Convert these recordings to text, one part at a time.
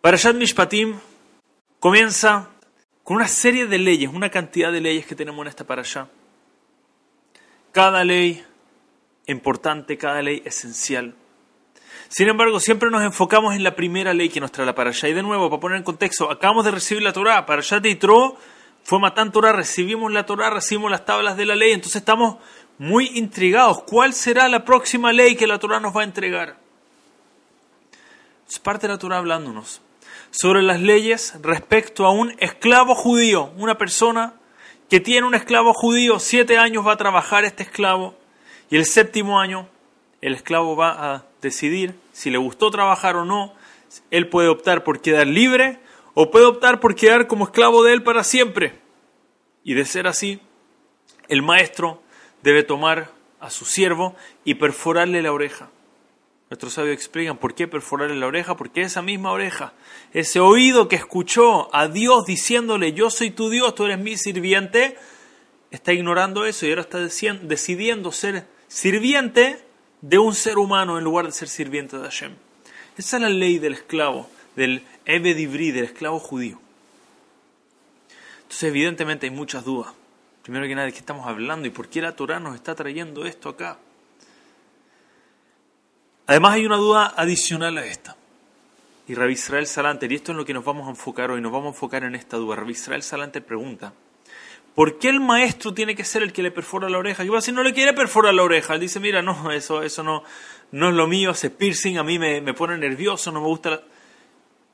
Parashat Mishpatim comienza con una serie de leyes, una cantidad de leyes que tenemos en esta parasha. Cada ley importante, cada ley esencial. Sin embargo, siempre nos enfocamos en la primera ley que nos trae la parasha. Y de nuevo, para poner en contexto, acabamos de recibir la Torah. Parashat de Yitro fue Matán Torah, recibimos la Torah, recibimos las tablas de la ley. Entonces estamos muy intrigados. ¿Cuál será la próxima ley que la Torah nos va a entregar? Es parte de la Torah hablándonos sobre las leyes respecto a un esclavo judío, una persona que tiene un esclavo judío, siete años va a trabajar este esclavo y el séptimo año el esclavo va a decidir si le gustó trabajar o no, él puede optar por quedar libre o puede optar por quedar como esclavo de él para siempre. Y de ser así, el maestro debe tomar a su siervo y perforarle la oreja. Nuestros sabios explican por qué perforarle la oreja, porque esa misma oreja, ese oído que escuchó a Dios diciéndole, yo soy tu Dios, tú eres mi sirviente, está ignorando eso y ahora está decidiendo ser sirviente de un ser humano en lugar de ser sirviente de Hashem. Esa es la ley del esclavo, del Ebedibri, del esclavo judío. Entonces, evidentemente hay muchas dudas. Primero que nada, ¿de qué estamos hablando y por qué la Torah nos está trayendo esto acá? Además hay una duda adicional a esta. Y Rabbi Israel Salanter, y esto es lo que nos vamos a enfocar hoy, nos vamos a enfocar en esta duda. Rabbi Israel Salanter pregunta, ¿por qué el maestro tiene que ser el que le perfora la oreja? Y va a decir, no le quiere perforar la oreja. Él dice, mira, no, eso, eso no, no es lo mío, ese piercing a mí me, pone nervioso, no me gusta la...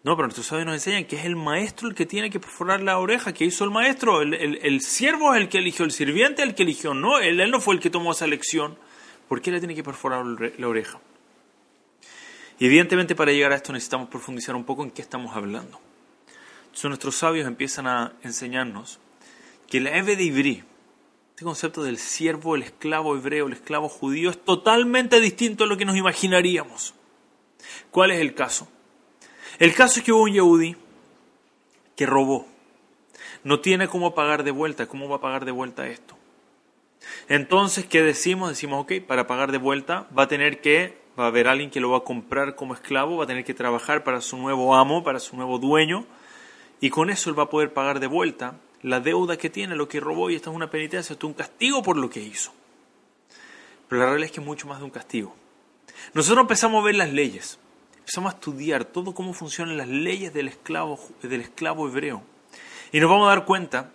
No, pero nuestros sabios nos enseñan que es el maestro el que tiene que perforar la oreja. ¿Qué hizo el maestro? El, siervo es el que eligió, el sirviente es el que eligió. No, él, él no fue el que tomó esa elección. ¿Por qué le tiene que perforar la oreja? Y evidentemente para llegar a esto necesitamos profundizar un poco en qué estamos hablando. Entonces nuestros sabios empiezan a enseñarnos que la Eve de Ibrí, este concepto del siervo, el esclavo hebreo, el esclavo judío, es totalmente distinto a lo que nos imaginaríamos. ¿Cuál es el caso? El caso es que hubo un Yehudi que robó. No tiene cómo pagar de vuelta. ¿Cómo va a pagar de vuelta esto? Entonces, ¿qué decimos? Decimos, ok, para pagar de vuelta va a tener que va a haber alguien que lo va a comprar como esclavo, va a tener que trabajar para su nuevo amo, para su nuevo dueño, y con eso él va a poder pagar de vuelta la deuda que tiene, lo que robó, y esta es una penitencia, esto es un castigo por lo que hizo. Pero la realidad es que es mucho más de un castigo. Nosotros empezamos a ver las leyes, empezamos a estudiar todo cómo funcionan las leyes del esclavo, del esclavo hebreo, y nos vamos a dar cuenta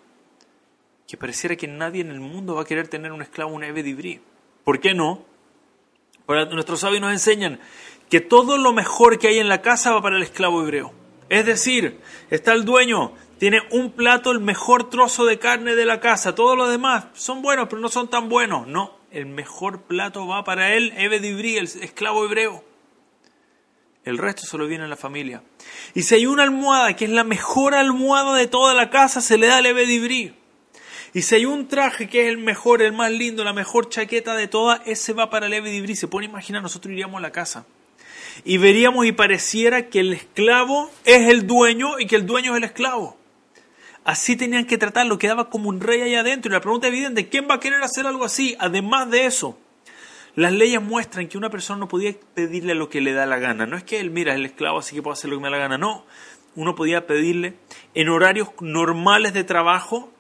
que pareciera que nadie en el mundo va a querer tener un esclavo, un Ebedibri. ¿Por qué no? Nuestros sabios nos enseñan que todo lo mejor que hay en la casa va para el esclavo hebreo. Es decir, está el dueño, tiene un plato, el mejor trozo de carne de la casa, todos los demás son buenos, pero no son tan buenos. No, el mejor plato va para él, Ebedibri, el esclavo hebreo. El resto solo viene a la familia. Y si hay una almohada que es la mejor almohada de toda la casa, se le da al Ebedibri. Y si hay un traje que es el mejor, el más lindo, la mejor chaqueta de todas, ese va para Levi Dibri. Se puede imaginar, nosotros iríamos a la casa y veríamos y pareciera que el esclavo es el dueño y que el dueño es el esclavo. Así tenían que tratarlo, quedaba como un rey ahí adentro. Y la pregunta evidente, ¿quién va a querer hacer algo así? Además de eso, las leyes muestran que una persona no podía pedirle lo que le da la gana. No es que él, mira, es el esclavo, así que puedo hacer lo que me da la gana. No, uno podía pedirle en horarios normales de trabajo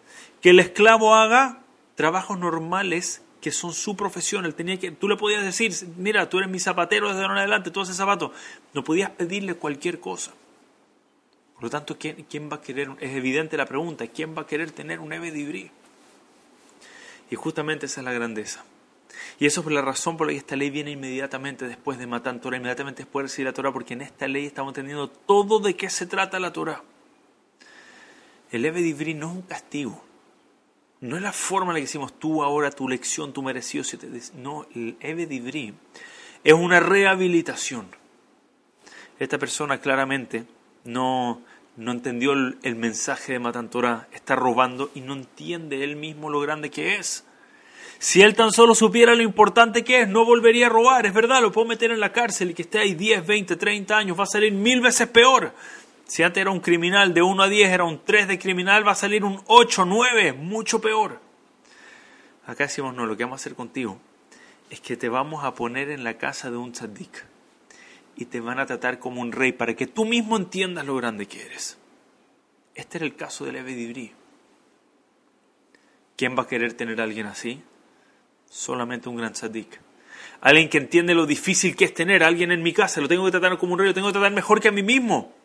que el esclavo haga trabajos normales que son su profesión. Tenía que, tú le podías decir, mira, tú eres mi zapatero desde ahora en adelante, tú haces zapatos. No podías pedirle cualquier cosa. Por lo tanto, ¿quién, ¿quién, va a querer? Es evidente la pregunta, ¿quién va a querer tener un Eve Y justamente esa es la grandeza. Y eso es la razón por la que esta ley viene inmediatamente después de matar Torah, inmediatamente después de recibir la Torah, porque en esta ley estamos entendiendo todo de qué se trata la Torah. El Eve no es un castigo, no es la forma en la que decimos tú ahora tu lección, tu merecido. No, el es una rehabilitación. Esta persona claramente no, no entendió el, mensaje de Matantora, está robando y no entiende él mismo lo grande que es. Si él tan solo supiera lo importante que es, no volvería a robar. Es verdad, lo puedo meter en la cárcel y que esté ahí 10, 20, 30 años, va a salir mil veces peor. Si antes era un criminal de 1 a 10, era un 3 de criminal, va a salir un 8, 9, mucho peor. Acá decimos, no, lo que vamos a hacer contigo es que te vamos a poner en la casa de un tzaddik. y te van a tratar como un rey para que tú mismo entiendas lo grande que eres. Este era el caso de Levi Dibri. ¿Quién va a querer tener a alguien así? Solamente un gran tzadik. Alguien que entiende lo difícil que es tener a alguien en mi casa. Lo tengo que tratar como un rey, lo tengo que tratar mejor que a mí mismo.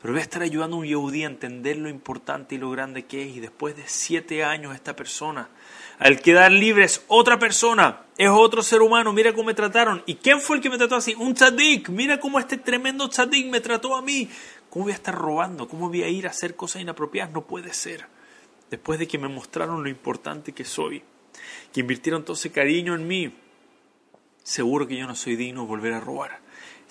Pero voy a estar ayudando a un yehudí a entender lo importante y lo grande que es. Y después de siete años esta persona, al quedar libre es otra persona, es otro ser humano. Mira cómo me trataron. ¿Y quién fue el que me trató así? Un tzadik. Mira cómo este tremendo tzadik me trató a mí. ¿Cómo voy a estar robando? ¿Cómo voy a ir a hacer cosas inapropiadas? No puede ser después de que me mostraron lo importante que soy, que invirtieron todo ese cariño en mí, seguro que yo no soy digno de volver a robar.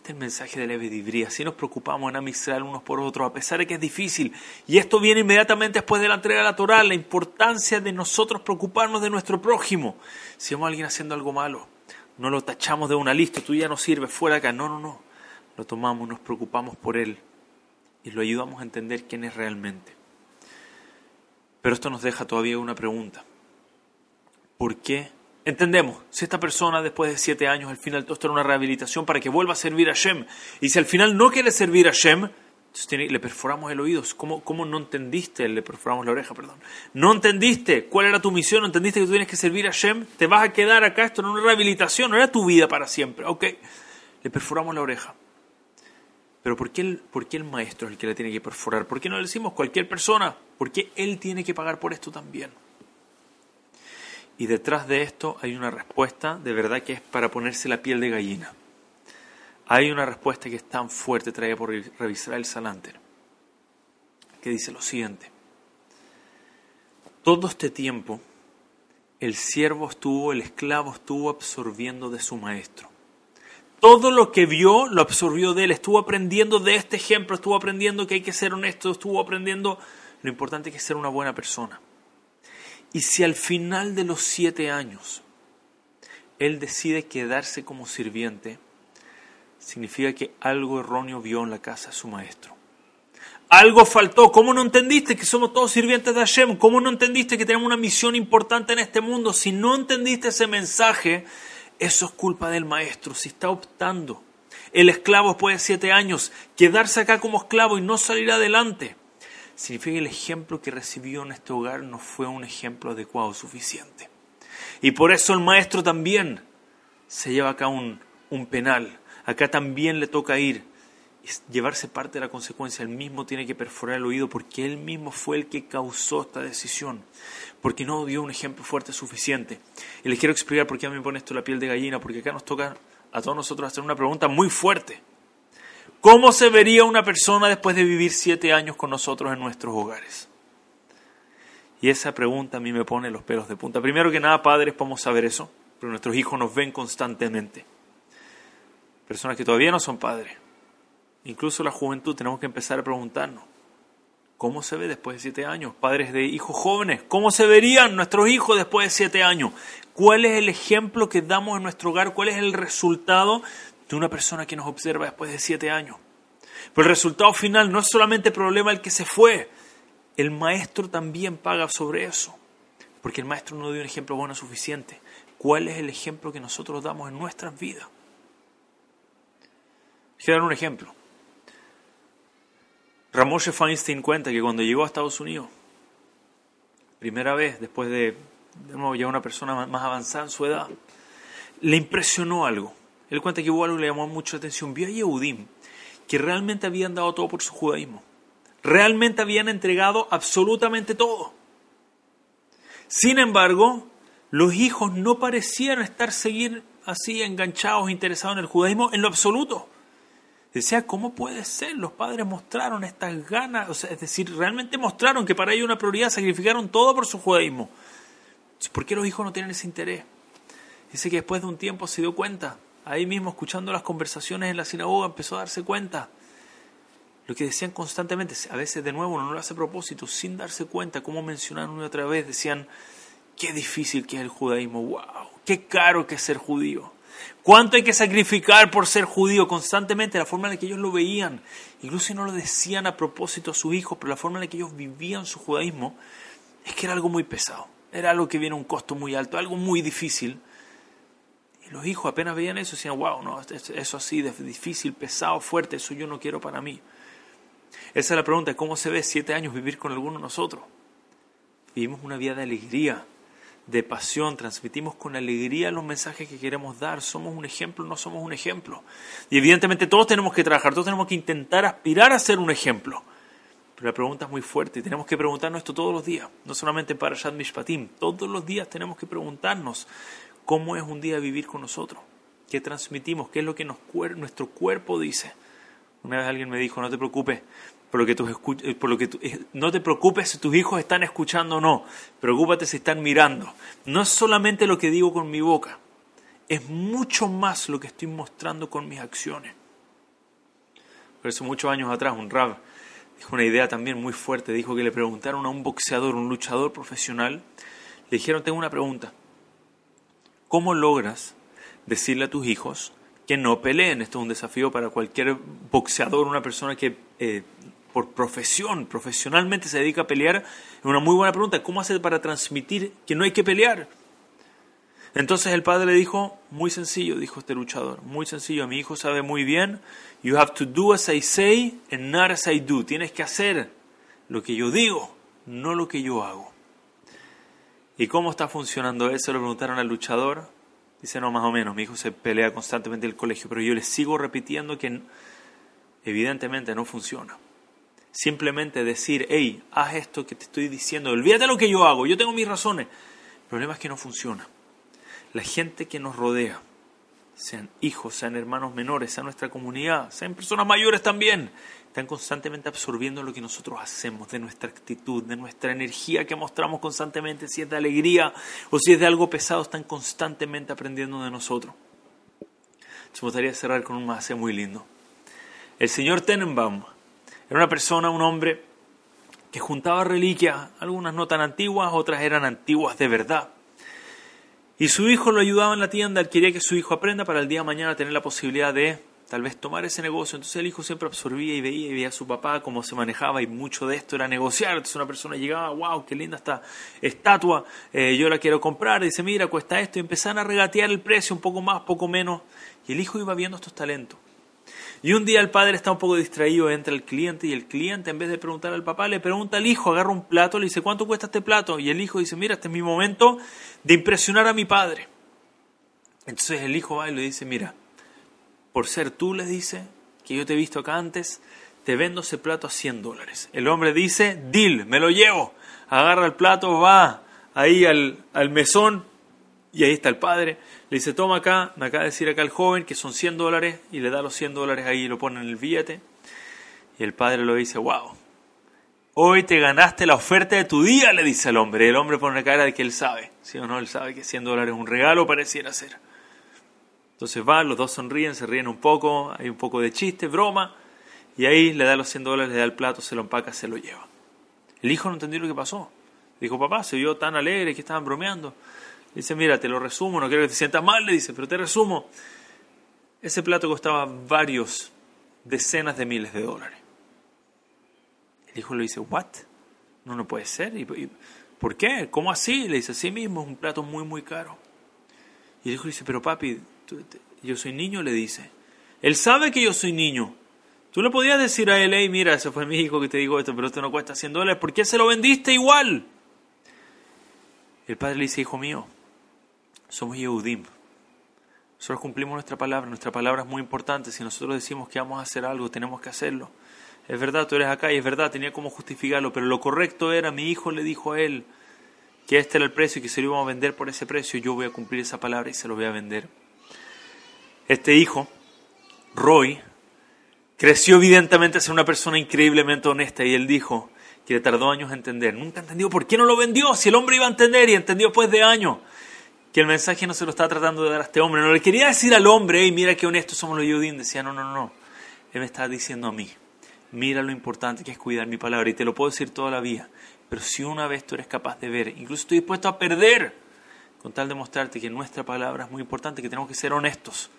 Este es el mensaje de Levi Dibri. Así nos preocupamos en Amisrael unos por otros, a pesar de que es difícil. Y esto viene inmediatamente después de la entrega de la Torah, la importancia de nosotros preocuparnos de nuestro prójimo. Si vemos a alguien haciendo algo malo, no lo tachamos de una lista, tú ya no sirves, fuera acá. No, no, no. Lo tomamos, nos preocupamos por él y lo ayudamos a entender quién es realmente. Pero esto nos deja todavía una pregunta. ¿Por qué? Entendemos, si esta persona después de siete años al final todo esto era una rehabilitación para que vuelva a servir a Shem, y si al final no quiere servir a Shem, le perforamos el oído. ¿Cómo, ¿Cómo, no entendiste? Le perforamos la oreja, perdón. No entendiste cuál era tu misión, no entendiste que tú tienes que servir a Shem, te vas a quedar acá, esto no es una rehabilitación, no era tu vida para siempre. Ok, le perforamos la oreja. Pero ¿por qué, el, ¿por qué el maestro es el que le tiene que perforar? ¿Por qué no le decimos cualquier persona? ¿Por qué él tiene que pagar por esto también? Y detrás de esto hay una respuesta de verdad que es para ponerse la piel de gallina. Hay una respuesta que es tan fuerte traída por revisar el Salanter, que dice lo siguiente. Todo este tiempo el siervo estuvo, el esclavo estuvo absorbiendo de su maestro todo lo que vio lo absorbió de él, estuvo aprendiendo de este ejemplo, estuvo aprendiendo que hay que ser honesto, estuvo aprendiendo lo importante que es ser una buena persona. Y si al final de los siete años él decide quedarse como sirviente, significa que algo erróneo vio en la casa de su maestro. Algo faltó. ¿Cómo no entendiste que somos todos sirvientes de Hashem? ¿Cómo no entendiste que tenemos una misión importante en este mundo? Si no entendiste ese mensaje, eso es culpa del maestro. Si está optando el esclavo después de siete años, quedarse acá como esclavo y no salir adelante, significa que el ejemplo que recibió en este hogar no fue un ejemplo adecuado suficiente. Y por eso el maestro también se lleva acá un, un penal. Acá también le toca ir llevarse parte de la consecuencia. Él mismo tiene que perforar el oído porque él mismo fue el que causó esta decisión, porque no dio un ejemplo fuerte suficiente. Y les quiero explicar por qué a mí me pone esto la piel de gallina, porque acá nos toca a todos nosotros hacer una pregunta muy fuerte. ¿Cómo se vería una persona después de vivir siete años con nosotros en nuestros hogares? Y esa pregunta a mí me pone los pelos de punta. Primero que nada, padres, podemos saber eso, pero nuestros hijos nos ven constantemente. Personas que todavía no son padres incluso la juventud, tenemos que empezar a preguntarnos, ¿cómo se ve después de siete años? Padres de hijos jóvenes, ¿cómo se verían nuestros hijos después de siete años? ¿Cuál es el ejemplo que damos en nuestro hogar? ¿Cuál es el resultado una persona que nos observa después de siete años? Pero el resultado final no es solamente el problema del que se fue, el maestro también paga sobre eso, porque el maestro no dio un ejemplo bueno suficiente. ¿Cuál es el ejemplo que nosotros damos en nuestras vidas? Quiero dar un ejemplo. Ramoshe Feinstein cuenta que cuando llegó a Estados Unidos, primera vez después de, de nuevo, ya una persona más avanzada en su edad, le impresionó algo. Él cuenta que hubo algo que le llamó mucho la atención. Vio a Yehudim que realmente habían dado todo por su judaísmo. Realmente habían entregado absolutamente todo. Sin embargo, los hijos no parecían estar seguir así enganchados, interesados en el judaísmo en lo absoluto. Decía, ¿cómo puede ser? Los padres mostraron estas ganas, es decir, realmente mostraron que para ellos una prioridad, sacrificaron todo por su judaísmo. ¿Por qué los hijos no tienen ese interés? Dice que después de un tiempo se dio cuenta, ahí mismo escuchando las conversaciones en la sinagoga, empezó a darse cuenta. Lo que decían constantemente, a veces de nuevo no lo hace a propósito, sin darse cuenta, como mencionaron una otra vez, decían, qué difícil que es el judaísmo, wow, qué caro que es ser judío. ¿Cuánto hay que sacrificar por ser judío constantemente? La forma en la que ellos lo veían, incluso si no lo decían a propósito a sus hijos, pero la forma en la que ellos vivían su judaísmo, es que era algo muy pesado, era algo que viene a un costo muy alto, algo muy difícil. Y los hijos apenas veían eso y decían, wow, no, eso así, difícil, pesado, fuerte, eso yo no quiero para mí. Esa es la pregunta, ¿cómo se ve siete años vivir con alguno de nosotros? Vivimos una vida de alegría, de pasión, transmitimos con alegría los mensajes que queremos dar, somos un ejemplo, no somos un ejemplo. Y evidentemente todos tenemos que trabajar, todos tenemos que intentar aspirar a ser un ejemplo. Pero la pregunta es muy fuerte y tenemos que preguntarnos esto todos los días, no solamente para Shad Mishpatim, todos los días tenemos que preguntarnos cómo es un día vivir con nosotros, qué transmitimos, qué es lo que nuestro cuerpo dice. Una vez alguien me dijo, no te preocupes, por lo que tus eh, por lo que eh, no te preocupes si tus hijos están escuchando o no, preocúpate si están mirando. No es solamente lo que digo con mi boca, es mucho más lo que estoy mostrando con mis acciones. Por eso muchos años atrás un rab dijo una idea también muy fuerte, dijo que le preguntaron a un boxeador, un luchador profesional, le dijeron, tengo una pregunta, ¿cómo logras decirle a tus hijos que no peleen? Esto es un desafío para cualquier boxeador, una persona que eh, por profesión, profesionalmente se dedica a pelear, es una muy buena pregunta. ¿Cómo hace para transmitir que no hay que pelear? Entonces el padre le dijo, muy sencillo, dijo este luchador, muy sencillo, mi hijo sabe muy bien, you have to do as I say and not as I do. Tienes que hacer lo que yo digo, no lo que yo hago. ¿Y cómo está funcionando eso? Le preguntaron al luchador. Dice, no, más o menos, mi hijo se pelea constantemente en el colegio, pero yo le sigo repitiendo que evidentemente no funciona. Simplemente decir, hey, haz esto que te estoy diciendo, olvídate lo que yo hago, yo tengo mis razones. El problema es que no funciona. La gente que nos rodea, sean hijos, sean hermanos menores, sean nuestra comunidad, sean personas mayores también, están constantemente absorbiendo lo que nosotros hacemos, de nuestra actitud, de nuestra energía que mostramos constantemente, si es de alegría o si es de algo pesado, están constantemente aprendiendo de nosotros. me gustaría cerrar con un más muy lindo. El señor Tenenbaum era una persona, un hombre, que juntaba reliquias, algunas no tan antiguas, otras eran antiguas de verdad. Y su hijo lo ayudaba en la tienda, él quería que su hijo aprenda para el día de mañana tener la posibilidad de tal vez tomar ese negocio. Entonces el hijo siempre absorbía y veía y veía a su papá cómo se manejaba y mucho de esto era negociar. Entonces una persona llegaba, wow, qué linda esta estatua, eh, yo la quiero comprar, dice, mira, cuesta esto, y empezaron a regatear el precio un poco más, poco menos. Y el hijo iba viendo estos talentos. Y un día el padre está un poco distraído, entra el cliente y el cliente en vez de preguntar al papá le pregunta al hijo, agarra un plato, le dice, ¿cuánto cuesta este plato? Y el hijo dice, mira, este es mi momento de impresionar a mi padre. Entonces el hijo va y le dice, mira, por ser tú, le dice, que yo te he visto acá antes, te vendo ese plato a 100 dólares. El hombre dice, deal, me lo llevo. Agarra el plato, va ahí al, al mesón, y ahí está el padre. Le dice, toma acá, me acaba de decir acá el joven que son 100 dólares y le da los 100 dólares ahí y lo pone en el billete. Y el padre lo dice, wow, hoy te ganaste la oferta de tu día, le dice al hombre. El hombre pone cara de que él sabe, ¿sí o no? Él sabe que 100 dólares es un regalo, pareciera ser. Entonces va, los dos sonríen, se ríen un poco, hay un poco de chiste, broma, y ahí le da los 100 dólares, le da el plato, se lo empaca, se lo lleva. El hijo no entendió lo que pasó. Dijo, papá, se vio tan alegre que estaban bromeando. Dice, mira, te lo resumo, no quiero que te sientas mal, le dice, pero te resumo. Ese plato costaba varios, decenas de miles de dólares. El hijo le dice, ¿what? No, no puede ser. ¿Y, por qué? ¿Cómo así? Le dice, así mismo, es un plato muy, muy caro. Y el hijo le dice, pero papi, yo soy niño, le dice. Él sabe que yo soy niño. Tú le podías decir a él, hey, mira, ese fue mi hijo que te digo esto, pero esto no cuesta 100 dólares. ¿Por qué se lo vendiste igual? El padre le dice, hijo mío, somos Yehudim. Nosotros cumplimos nuestra palabra, nuestra palabra es muy importante. Si nosotros decimos que vamos a hacer algo, tenemos que hacerlo. Es verdad, tú eres acá y es verdad, tenía como justificarlo, pero lo correcto era, mi hijo le dijo a él que este era el precio y que se lo íbamos a vender por ese precio, yo voy a cumplir esa palabra y se lo voy a vender. Este hijo, Roy, creció evidentemente a ser una persona increíblemente honesta y él dijo que le tardó años a entender. Nunca entendió por qué no lo vendió, si el hombre iba a entender y entendió después de años que el mensaje no se lo estaba tratando de dar a este hombre. No le quería decir al hombre, hey, mira qué honestos somos los Yudim. Decía, no, no, no. Él me está diciendo a mí, mira lo importante que es cuidar mi palabra. Y te lo puedo decir toda la vida. Pero si una vez tú eres capaz de ver, incluso estoy dispuesto a perder, con tal de mostrarte que nuestra palabra es muy importante, que tenemos que ser honestos.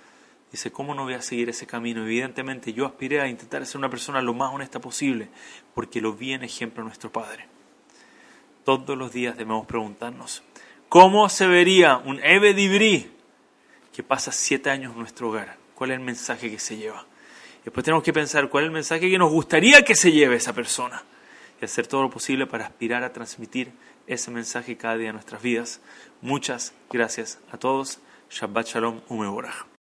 Dice, ¿cómo no voy a seguir ese camino? Evidentemente yo aspiré a intentar ser una persona lo más honesta posible, porque lo vi en ejemplo a nuestro Padre. Todos los días debemos preguntarnos, ¿Cómo se vería un Ebedibri que pasa siete años en nuestro hogar? ¿Cuál es el mensaje que se lleva? Después tenemos que pensar cuál es el mensaje que nos gustaría que se lleve esa persona y hacer todo lo posible para aspirar a transmitir ese mensaje cada día en nuestras vidas. Muchas gracias a todos. Shabbat Shalom Umeborah.